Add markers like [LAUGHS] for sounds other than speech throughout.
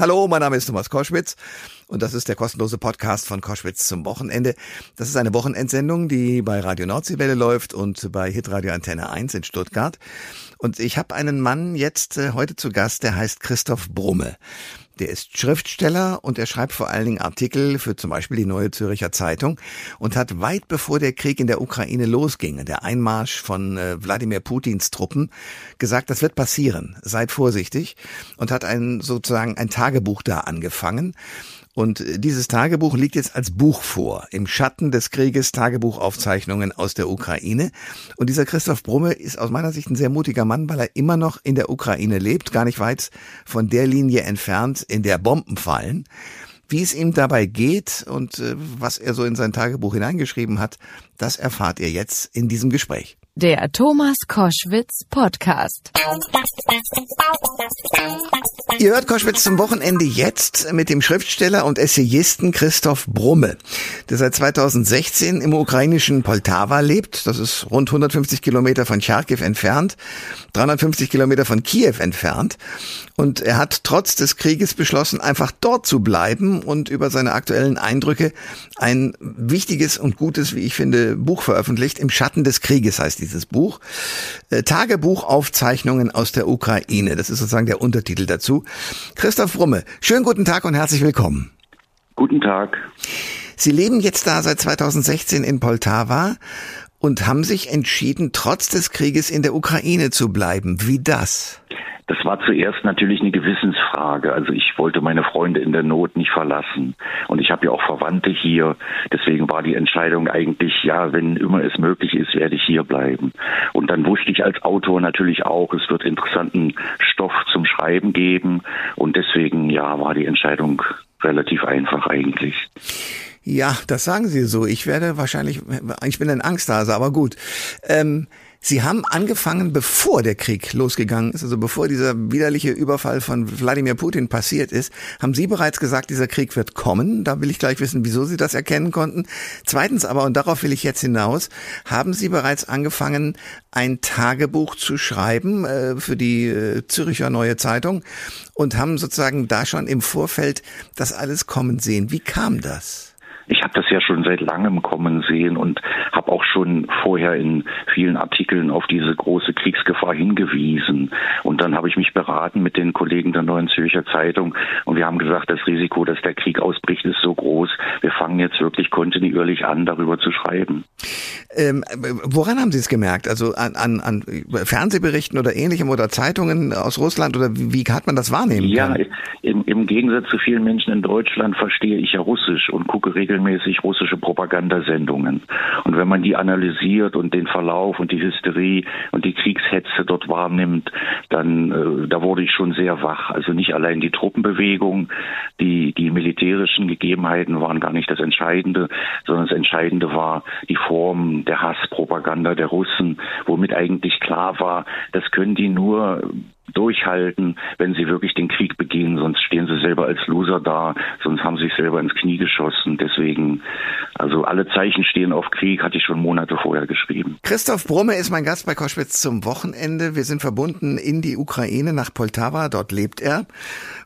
Hallo, mein Name ist Thomas Koschwitz und das ist der kostenlose Podcast von Koschwitz zum Wochenende. Das ist eine Wochenendsendung, die bei Radio Nordseewelle läuft und bei Hitradio Antenne 1 in Stuttgart. Und ich habe einen Mann jetzt äh, heute zu Gast, der heißt Christoph Brumme. Der ist Schriftsteller und er schreibt vor allen Dingen Artikel für zum Beispiel die Neue Züricher Zeitung und hat weit bevor der Krieg in der Ukraine losging, der Einmarsch von äh, Wladimir Putins Truppen, gesagt, das wird passieren, seid vorsichtig. Und hat ein sozusagen ein Tagebuch da angefangen und dieses Tagebuch liegt jetzt als Buch vor, im Schatten des Krieges Tagebuchaufzeichnungen aus der Ukraine. Und dieser Christoph Brumme ist aus meiner Sicht ein sehr mutiger Mann, weil er immer noch in der Ukraine lebt, gar nicht weit von der Linie entfernt, in der Bomben fallen. Wie es ihm dabei geht und äh, was er so in sein Tagebuch hineingeschrieben hat, das erfahrt ihr jetzt in diesem Gespräch. Der Thomas Koschwitz Podcast. Ihr hört Koschwitz zum Wochenende jetzt mit dem Schriftsteller und Essayisten Christoph Brumme, der seit 2016 im ukrainischen Poltava lebt. Das ist rund 150 Kilometer von Charkiw entfernt, 350 Kilometer von Kiew entfernt. Und er hat trotz des Krieges beschlossen, einfach dort zu bleiben und über seine aktuellen Eindrücke ein wichtiges und gutes, wie ich finde, Buch veröffentlicht. Im Schatten des Krieges heißt dieses Buch. Äh, Tagebuchaufzeichnungen aus der Ukraine. Das ist sozusagen der Untertitel dazu. Christoph Brumme, schönen guten Tag und herzlich willkommen. Guten Tag. Sie leben jetzt da seit 2016 in Poltava und haben sich entschieden, trotz des Krieges in der Ukraine zu bleiben. Wie das? Das war zuerst natürlich eine Gewissensfrage. Also ich wollte meine Freunde in der Not nicht verlassen. Und ich habe ja auch Verwandte hier. Deswegen war die Entscheidung eigentlich, ja, wenn immer es möglich ist, werde ich hier bleiben. Und dann wusste ich als Autor natürlich auch, es wird interessanten Stoff zum Schreiben geben. Und deswegen, ja, war die Entscheidung relativ einfach eigentlich. Ja, das sagen Sie so. Ich werde wahrscheinlich, ich bin ein Angsthase, aber gut. Ähm, Sie haben angefangen, bevor der Krieg losgegangen ist, also bevor dieser widerliche Überfall von Wladimir Putin passiert ist, haben Sie bereits gesagt, dieser Krieg wird kommen. Da will ich gleich wissen, wieso Sie das erkennen konnten. Zweitens aber, und darauf will ich jetzt hinaus, haben Sie bereits angefangen, ein Tagebuch zu schreiben äh, für die äh, Züricher Neue Zeitung und haben sozusagen da schon im Vorfeld das alles kommen sehen. Wie kam das? Ich habe das ja schon seit langem kommen sehen und auch schon vorher in vielen Artikeln auf diese große Kriegsgefahr hingewiesen. Und dann habe ich mich beraten mit den Kollegen der Neuen Zürcher Zeitung und wir haben gesagt, das Risiko, dass der Krieg ausbricht, ist so groß. Wir fangen jetzt wirklich kontinuierlich an, darüber zu schreiben. Ähm, woran haben Sie es gemerkt? Also an, an, an Fernsehberichten oder ähnlichem oder Zeitungen aus Russland oder wie, hat man das wahrnehmen ja, können? Ja, im, im Gegensatz zu vielen Menschen in Deutschland verstehe ich ja Russisch und gucke regelmäßig russische Propagandasendungen. Und wenn man die analysiert und den Verlauf und die Hysterie und die Kriegshetze dort wahrnimmt, dann äh, da wurde ich schon sehr wach. Also nicht allein die Truppenbewegung, die die militärischen Gegebenheiten waren gar nicht das Entscheidende, sondern das Entscheidende war die Form der Hasspropaganda der Russen, womit eigentlich klar war, das können die nur durchhalten, wenn sie wirklich den Krieg begehen, sonst stehen sie selber als Loser da, sonst haben sie sich selber ins Knie geschossen. Deswegen, also alle Zeichen stehen auf Krieg, hatte ich schon Monate vorher geschrieben. Christoph Brumme ist mein Gast bei Koschwitz zum Wochenende. Wir sind verbunden in die Ukraine nach Poltava, dort lebt er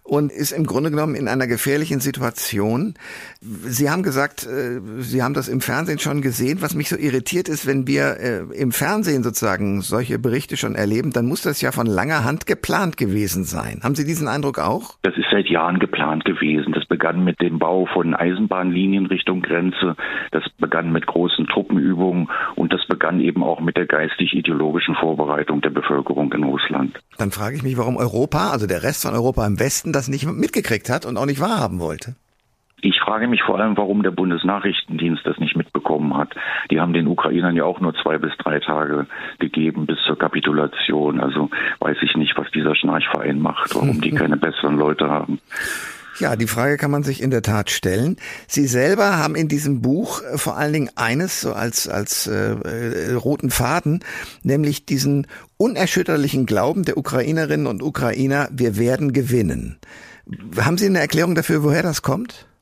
und ist im Grunde genommen in einer gefährlichen Situation. Sie haben gesagt, äh, Sie haben das im Fernsehen schon gesehen. Was mich so irritiert ist, wenn wir äh, im Fernsehen sozusagen solche Berichte schon erleben, dann muss das ja von langer Hand geplant gewesen sein. Haben Sie diesen Eindruck auch? Das ist seit Jahren geplant gewesen. Das begann mit dem Bau von Eisenbahnlinien Richtung Grenze. Das begann mit großen Truppenübungen und das begann eben auch mit der geistig-ideologischen Vorbereitung der Bevölkerung in Russland. Dann frage ich mich, warum Europa, also der Rest von Europa im Westen, das nicht mitgekriegt hat und auch nicht wahrhaben wollte. Ich frage mich vor allem, warum der Bundesnachrichtendienst das nicht mitbekommen hat. Die haben den Ukrainern ja auch nur zwei bis drei Tage gegeben bis zur Kapitulation. Also weiß ich nicht, was dieser Schnarchverein macht, warum die [LAUGHS] keine besseren Leute haben. Ja, die Frage kann man sich in der Tat stellen. Sie selber haben in diesem Buch äh, vor allen Dingen eines so als als äh, äh, roten Faden, nämlich diesen unerschütterlichen Glauben der Ukrainerinnen und Ukrainer, wir werden gewinnen. Haben Sie eine Erklärung dafür, woher das kommt?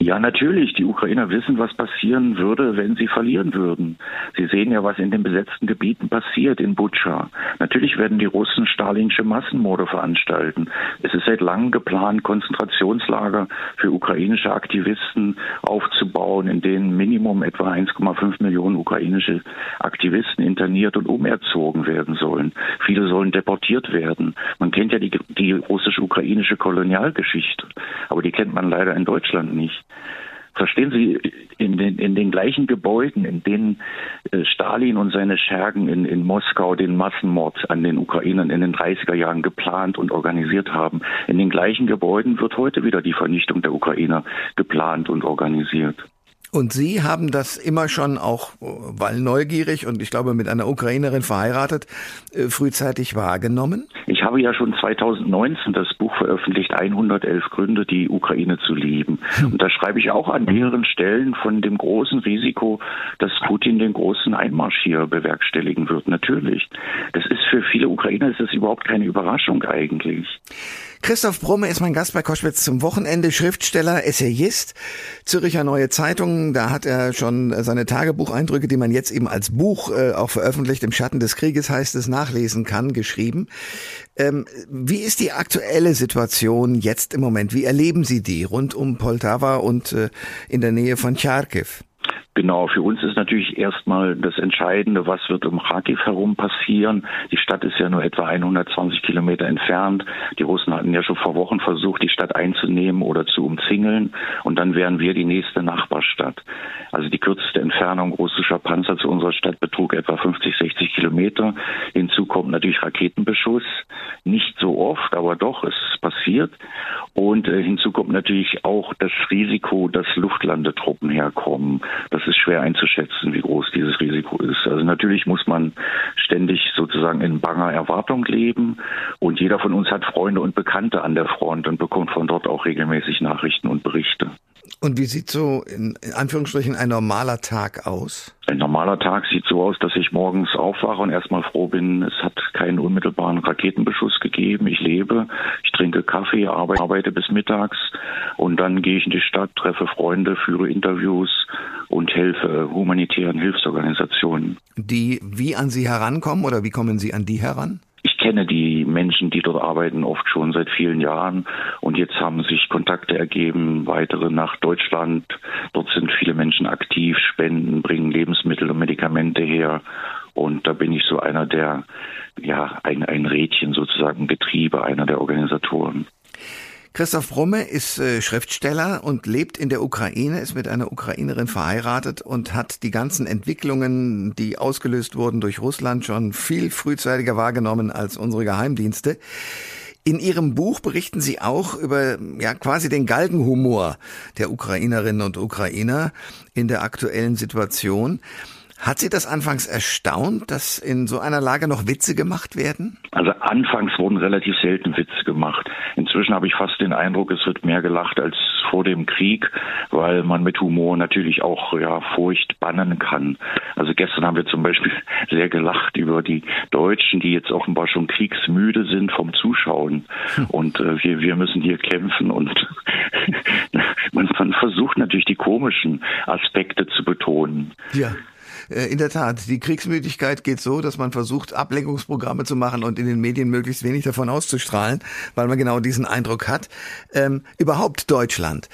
Ja, natürlich. Die Ukrainer wissen, was passieren würde, wenn sie verlieren würden. Sie sehen ja, was in den besetzten Gebieten passiert, in Butscha. Natürlich werden die Russen stalinische Massenmorde veranstalten. Es ist seit langem geplant, Konzentrationslager für ukrainische Aktivisten aufzubauen, in denen Minimum etwa 1,5 Millionen ukrainische Aktivisten interniert und umerzogen werden sollen. Viele sollen deportiert werden. Man kennt ja die, die russisch-ukrainische Kolonialgeschichte, aber die kennt man leider in Deutschland nicht. Verstehen Sie, in den, in den gleichen Gebäuden, in denen äh, Stalin und seine Schergen in, in Moskau den Massenmord an den Ukrainern in den 30er Jahren geplant und organisiert haben, in den gleichen Gebäuden wird heute wieder die Vernichtung der Ukrainer geplant und organisiert. Und Sie haben das immer schon auch, weil neugierig und ich glaube mit einer Ukrainerin verheiratet, äh, frühzeitig wahrgenommen? Ich habe ja schon 2019 das Buch veröffentlicht, 111 Gründe, die Ukraine zu lieben. Hm. Und da schreibe ich auch an mehreren Stellen von dem großen Risiko, dass Putin den großen Einmarsch hier bewerkstelligen wird. Natürlich. Das ist für viele Ukrainer ist das überhaupt keine Überraschung eigentlich. Christoph Brumme ist mein Gast bei Koschwitz zum Wochenende, Schriftsteller, Essayist, Züricher Neue Zeitung. Da hat er schon seine Tagebucheindrücke, die man jetzt eben als Buch äh, auch veröffentlicht, im Schatten des Krieges heißt es, nachlesen kann, geschrieben. Ähm, wie ist die aktuelle Situation jetzt im Moment? Wie erleben Sie die rund um Poltava und äh, in der Nähe von Charkiw? Genau, für uns ist natürlich erstmal das Entscheidende, was wird um Kharkiv herum passieren. Die Stadt ist ja nur etwa 120 Kilometer entfernt. Die Russen hatten ja schon vor Wochen versucht, die Stadt einzunehmen oder zu umzingeln. Und dann wären wir die nächste Nachbarstadt. Also die kürzeste Entfernung russischer Panzer zu unserer Stadt betrug etwa 50, 60 Kilometer. Hinzu kommt natürlich Raketenbeschuss. Nicht so oft, aber doch, es passiert. Und äh, hinzu kommt natürlich auch das Risiko, dass Luftlandetruppen herkommen. Das ist schwer einzuschätzen, wie groß dieses Risiko ist. Also natürlich muss man ständig sozusagen in banger Erwartung leben und jeder von uns hat Freunde und Bekannte an der Front und bekommt von dort auch regelmäßig Nachrichten und Berichte. Und wie sieht so in, in Anführungsstrichen ein normaler Tag aus? Ein normaler Tag sieht so aus, dass ich morgens aufwache und erstmal froh bin, es hat keinen unmittelbaren Raketenbeschuss gegeben. Ich lebe, ich trinke Kaffee, arbeite bis mittags und dann gehe ich in die Stadt, treffe Freunde, führe Interviews und helfe humanitären Hilfsorganisationen. Die wie an Sie herankommen oder wie kommen Sie an die heran? Kenne die Menschen, die dort arbeiten, oft schon seit vielen Jahren. Und jetzt haben sich Kontakte ergeben, weitere nach Deutschland. Dort sind viele Menschen aktiv, spenden, bringen Lebensmittel und Medikamente her. Und da bin ich so einer der, ja, ein, ein Rädchen sozusagen, Getriebe, einer der Organisatoren. Christoph Brumme ist äh, Schriftsteller und lebt in der Ukraine, ist mit einer Ukrainerin verheiratet und hat die ganzen Entwicklungen, die ausgelöst wurden durch Russland, schon viel frühzeitiger wahrgenommen als unsere Geheimdienste. In Ihrem Buch berichten Sie auch über ja quasi den Galgenhumor der Ukrainerinnen und Ukrainer in der aktuellen Situation. Hat Sie das anfangs erstaunt, dass in so einer Lage noch Witze gemacht werden? Also anfangs wurden relativ selten Witze gemacht. Inzwischen habe ich fast den Eindruck, es wird mehr gelacht als vor dem Krieg, weil man mit Humor natürlich auch ja, Furcht bannen kann. Also gestern haben wir zum Beispiel [LAUGHS] sehr gelacht über die Deutschen, die jetzt offenbar schon kriegsmüde sind vom Zuschauen. Hm. Und äh, wir, wir müssen hier kämpfen und [LAUGHS] man, man versucht natürlich die komischen Aspekte zu betonen. Ja. Äh, in der Tat, die Kriegsmüdigkeit geht so, dass man versucht, Ablenkungsprogramme zu machen und in den Medien möglichst wenig davon auszustrahlen, weil man genau diesen Eindruck hat. Ähm, überhaupt Deutschland.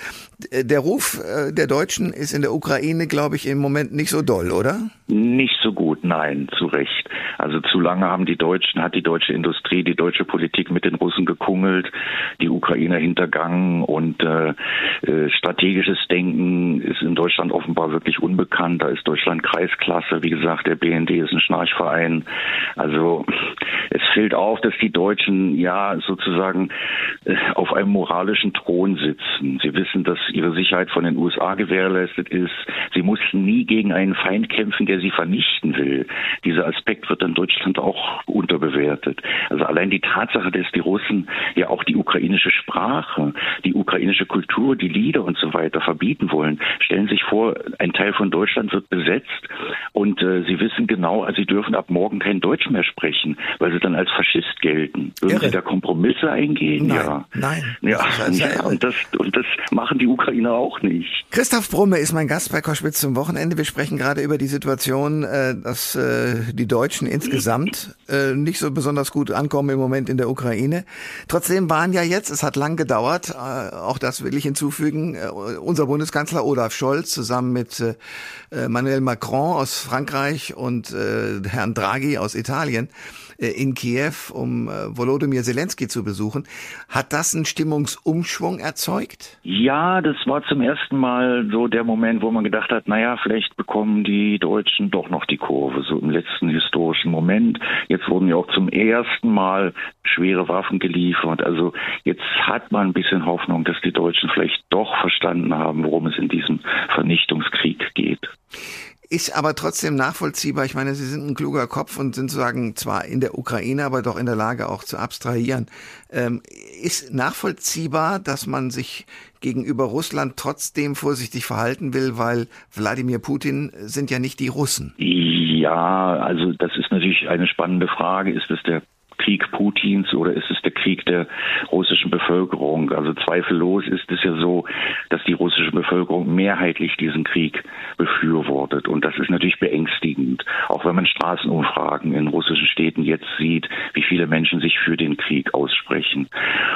Der Ruf äh, der Deutschen ist in der Ukraine, glaube ich, im Moment nicht so doll, oder? Nicht so gut, nein, zu Recht. Also zu lange haben die Deutschen, hat die deutsche Industrie, die deutsche Politik mit den Russen gekungelt, die Ukrainer hintergangen und äh, äh, strategisches Denken ist in Deutschland offenbar wirklich unbekannt. Da ist Deutschland Kreisklasse, wie gesagt, der BND ist ein Schnarchverein. Also es fällt auf, dass die Deutschen ja sozusagen äh, auf einem moralischen Thron sitzen. Sie wissen, dass ihre Sicherheit von den USA gewährleistet ist. Sie mussten nie gegen einen Feind kämpfen, der sie vernichten will. Dieser Aspekt wird in Deutschland auch unterbewertet. Also allein die Tatsache, dass die Russen ja auch die ukrainische Sprache, die ukrainische Kultur, die Lieder und so weiter verbieten wollen. Stellen sich vor, ein Teil von Deutschland wird besetzt und äh, sie wissen genau, also sie dürfen ab morgen kein Deutsch mehr sprechen, weil sie dann als Faschist gelten. Würden Irre. sie da Kompromisse eingehen? Nein, ja. Nein. Ja, ja und, das, und das machen die Ukrainer auch nicht. Christoph Brumme ist mein Gast bei Koschwitz zum Wochenende. Wir sprechen gerade über die Situation, äh, dass äh, die Deutschen insgesamt äh, nicht so besonders gut ankommen im Moment in der Ukraine. Trotzdem waren ja jetzt, es hat lang gedauert, äh, auch das will ich hinzufügen, äh, unser Bundeskanzler Olaf Scholz zusammen mit äh, Manuel Macron aus Frankreich und äh, Herrn Draghi aus Italien äh, in Kiew, um äh, Volodymyr Zelensky zu besuchen. Hat das einen Stimmungsumschwung erzeugt? Ja, das war zum ersten Mal so der Moment, wo man gedacht hat, naja, vielleicht bekommen die Deutschen doch noch die Kurve, so im letzten historischen Moment. Jetzt wurden ja auch zum ersten Mal schwere Waffen geliefert. Also jetzt hat man ein bisschen Hoffnung, dass die Deutschen vielleicht doch verstanden haben, worum es in diesem Vernichtungskrieg geht ist aber trotzdem nachvollziehbar. Ich meine, Sie sind ein kluger Kopf und sind sozusagen zwar in der Ukraine, aber doch in der Lage auch zu abstrahieren. Ähm, ist nachvollziehbar, dass man sich gegenüber Russland trotzdem vorsichtig verhalten will, weil Wladimir Putin sind ja nicht die Russen. Ja, also das ist natürlich eine spannende Frage. Ist es der Krieg Putins oder ist es der Krieg der russischen Bevölkerung? Also zweifellos ist es ja so, dass die russische Bevölkerung mehrheitlich diesen Krieg befürwortet. Und das ist natürlich beängstigend. Auch wenn man Straßenumfragen in russischen Städten jetzt sieht, wie viele Menschen sich für den Krieg aussprechen.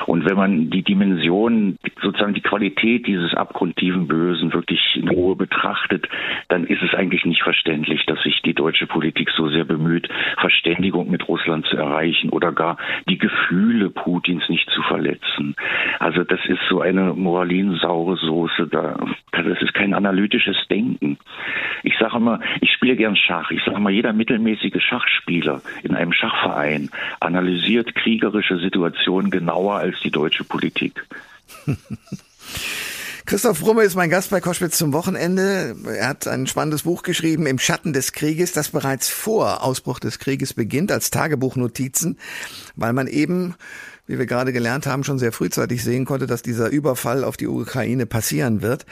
Und wenn man die Dimension, sozusagen die Qualität dieses abgrundtiefen Bösen wirklich in Ruhe betrachtet, dann ist es eigentlich nicht verständlich, dass sich die deutsche Politik so sehr bemüht, Verständigung mit Russland zu erreichen oder gar die Gefühle Putins nicht zu verletzen. Also das ist so eine moralinsaure Soße. Da, das ist kein analytisches Denken. Ich sage immer, ich spiele gern Schach. Ich sage mal, jeder mittelmäßige Schachspieler in einem Schachverein analysiert kriegerische Situationen genauer als die deutsche Politik. [LAUGHS] Christoph Rumme ist mein Gast bei Koschwitz zum Wochenende. Er hat ein spannendes Buch geschrieben, Im Schatten des Krieges, das bereits vor Ausbruch des Krieges beginnt, als Tagebuchnotizen, weil man eben wie wir gerade gelernt haben, schon sehr frühzeitig sehen konnte, dass dieser Überfall auf die Ukraine passieren wird.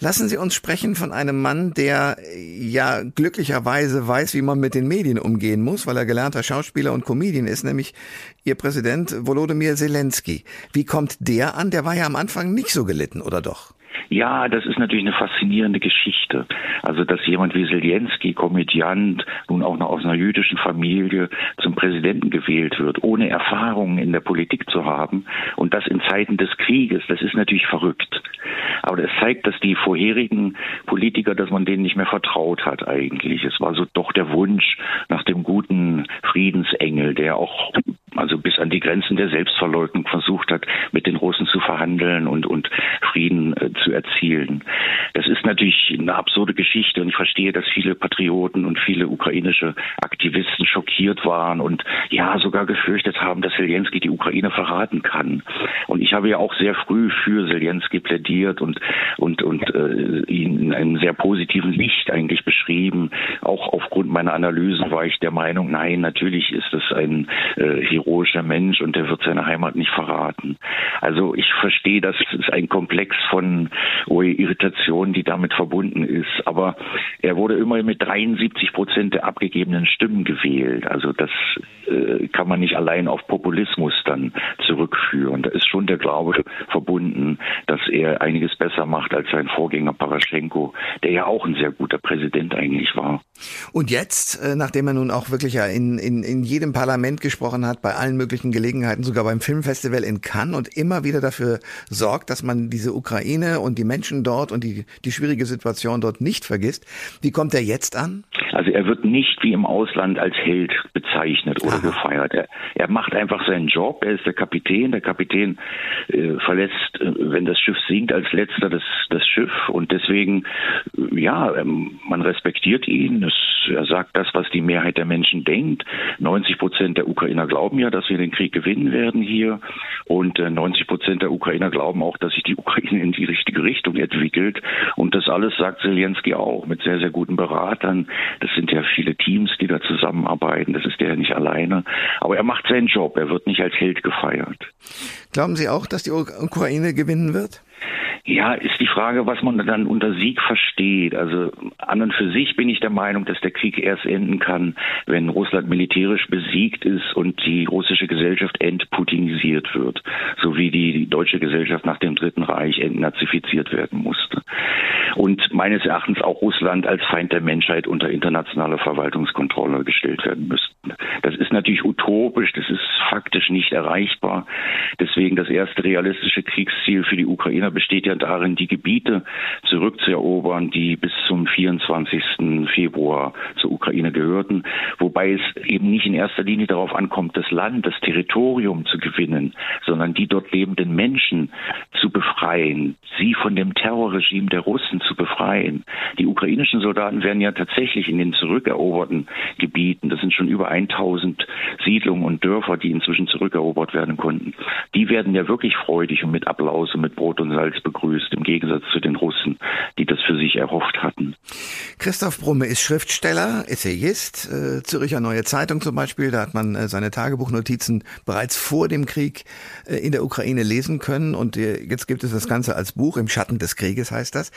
Lassen Sie uns sprechen von einem Mann, der ja glücklicherweise weiß, wie man mit den Medien umgehen muss, weil er gelernter Schauspieler und Comedian ist, nämlich Ihr Präsident Volodymyr Zelensky. Wie kommt der an? Der war ja am Anfang nicht so gelitten, oder doch? Ja, das ist natürlich eine faszinierende Geschichte. Also, dass jemand wie Zelensky, Komödiant, nun auch noch aus einer jüdischen Familie zum Präsidenten gewählt wird, ohne Erfahrungen in der Politik zu haben und das in Zeiten des Krieges, das ist natürlich verrückt. Aber das zeigt, dass die vorherigen Politiker, dass man denen nicht mehr vertraut hat eigentlich. Es war so doch der Wunsch nach dem guten Friedensengel, der auch also bis an die Grenzen der Selbstverleugnung versucht hat, mit den Russen zu verhandeln und, und Frieden äh, zu erzielen. Das ist natürlich eine absurde Geschichte und ich verstehe, dass viele Patrioten und viele ukrainische Aktivisten schockiert waren und ja sogar gefürchtet haben, dass Zelensky die Ukraine verraten kann. Und ich habe ja auch sehr früh für Zelensky plädiert und und und äh, ihn in einem sehr positiven Licht eigentlich beschrieben. Auch aufgrund meiner Analysen war ich der Meinung, nein, natürlich ist es ein äh, heroischer Mensch und der wird seine Heimat nicht verraten. Also ich verstehe, dass es ein Komplex von oh, Irritation, die damit verbunden ist. Aber er wurde immer mit 73 Prozent der abgegebenen Stimmen gewählt. Also das äh, kann man nicht allein auf Populismus dann zurückführen. Da ist schon der Glaube verbunden, dass er einiges besser macht als sein Vorgänger Paraschenko, der ja auch ein sehr guter Präsident eigentlich war. Und jetzt, äh, nachdem er nun auch wirklich ja in, in, in jedem Parlament gesprochen hat, bei allen möglichen Gelegenheiten, sogar beim Filmfestival in Cannes und immer wieder dafür sorgt, dass man diese Ukraine und die Menschen dort und die, die schwierige Situation dort nicht vergisst. Wie kommt er jetzt an? Also er wird nicht wie im Ausland als Held bezeichnet oder Aha. gefeiert. Er, er macht einfach seinen Job. Er ist der Kapitän. Der Kapitän äh, verlässt, äh, wenn das Schiff sinkt, als letzter das, das Schiff. Und deswegen, äh, ja, ähm, man respektiert ihn. Es, er sagt das, was die Mehrheit der Menschen denkt. 90 Prozent der Ukrainer glauben ja, dass wir den Krieg gewinnen werden hier. Und 90 Prozent der Ukrainer glauben auch, dass sich die [LAUGHS] Ukraine in die richtige Richtung entwickelt. Und das alles sagt Zelensky auch mit sehr, sehr guten Beratern. Das sind ja viele Teams, die da zusammenarbeiten. Das ist der ja nicht alleine. Aber er macht seinen Job. Er wird nicht als Held gefeiert. Glauben Sie auch, dass die Ukraine gewinnen wird? Ja, ist die Frage, was man dann unter Sieg versteht. Also an und für sich bin ich der Meinung, dass der Krieg erst enden kann, wenn Russland militärisch besiegt ist und die russische Gesellschaft entputinisiert wird, so wie die deutsche Gesellschaft nach dem Dritten Reich entnazifiziert werden musste. Und meines Erachtens auch Russland als Feind der Menschheit unter internationale Verwaltungskontrolle gestellt werden müsste. Das ist natürlich utopisch, das ist faktisch nicht erreichbar. Deswegen das erste realistische Kriegsziel für die Ukrainer besteht ja darin, die Gebiete zurückzuerobern, die bis zum 24. Februar zur Ukraine gehörten, wobei es eben nicht in erster Linie darauf ankommt, das Land, das Territorium zu gewinnen, sondern die dort lebenden Menschen zu befreien, sie von dem Terrorregime der Russen zu befreien. Die ukrainischen Soldaten werden ja tatsächlich in den zurückeroberten Gebieten, das sind schon über 1000 Siedlungen und Dörfer, die inzwischen zurückerobert werden konnten, die werden ja wirklich freudig und mit Applaus und mit Brot und Salz begrüßt, im Gegensatz zu den Russen, die das für sich erhofft hatten. Christoph Brumme ist Schriftsteller, Essayist, äh, Zürcher Neue Zeitung zum Beispiel, da hat man äh, seine Tagebuchnotizen bereits vor dem Krieg äh, in der Ukraine lesen können und äh, jetzt gibt es das Ganze als Buch, im Schatten des Krieges heißt das.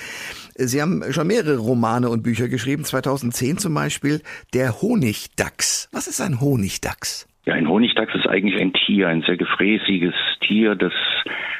Sie haben schon mehrere Romane und Bücher geschrieben, 2010 zum Beispiel Der Honigdachs. Was ist ein Honigdachs? Ja, ein Honigdachs ist eigentlich ein Tier, ein sehr gefräßiges Tier, das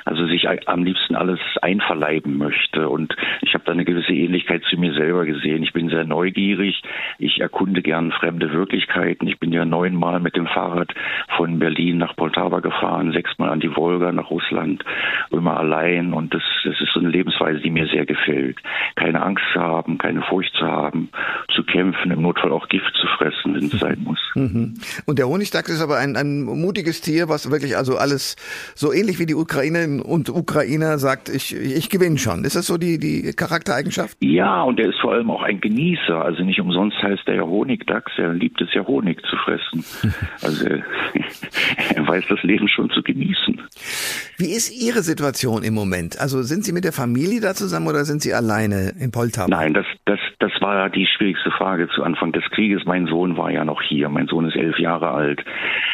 also sich am liebsten alles einverleiben möchte. Und ich habe da eine gewisse Ähnlichkeit zu mir selber gesehen. Ich bin sehr neugierig, ich erkunde gern fremde Wirklichkeiten. Ich bin ja neunmal mit dem Fahrrad von Berlin nach Poltava gefahren, sechsmal an die Wolga nach Russland, immer allein. Und das, das ist so eine Lebensweise, die mir sehr gefällt. Keine Angst zu haben, keine Furcht zu haben, zu kämpfen, im Notfall auch Gift zu fressen, wenn es sein muss. Mhm. Und der Honigdachs ist aber ein, ein mutiges Tier, was wirklich also alles so ähnlich wie die Ukraine und Ukrainer sagt, ich, ich gewinne schon. Ist das so die, die Charaktereigenschaft? Ja, und er ist vor allem auch ein Genießer. Also nicht umsonst heißt er ja Honigdachs. Er liebt es ja Honig zu fressen. [LAUGHS] Also er weiß das Leben schon zu genießen. Wie ist Ihre Situation im Moment? Also sind Sie mit der Familie da zusammen oder sind Sie alleine in Poltava? Nein, das, das, das war die schwierigste Frage zu Anfang des Krieges. Mein Sohn war ja noch hier. Mein Sohn ist elf Jahre alt.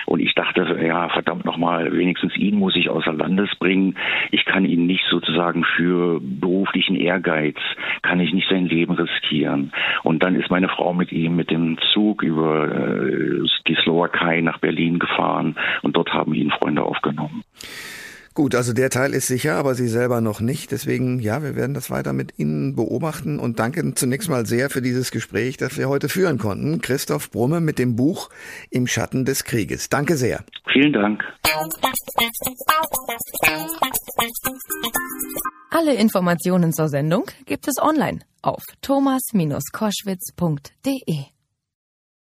Und ich dachte, ja, verdammt nochmal, wenigstens ihn muss ich außer Landes bringen. Ich kann ihn nicht sozusagen für beruflichen Ehrgeiz, kann ich nicht sein Leben riskieren. Und dann ist meine Frau mit ihm mit dem Zug über äh, die Slowakei nach Berlin gefahren und dort haben ihn Freunde aufgenommen. Gut, also der Teil ist sicher, aber Sie selber noch nicht. Deswegen, ja, wir werden das weiter mit Ihnen beobachten und danke zunächst mal sehr für dieses Gespräch, das wir heute führen konnten. Christoph Brumme mit dem Buch Im Schatten des Krieges. Danke sehr. Vielen Dank. Alle Informationen zur Sendung gibt es online auf thomas-koschwitz.de.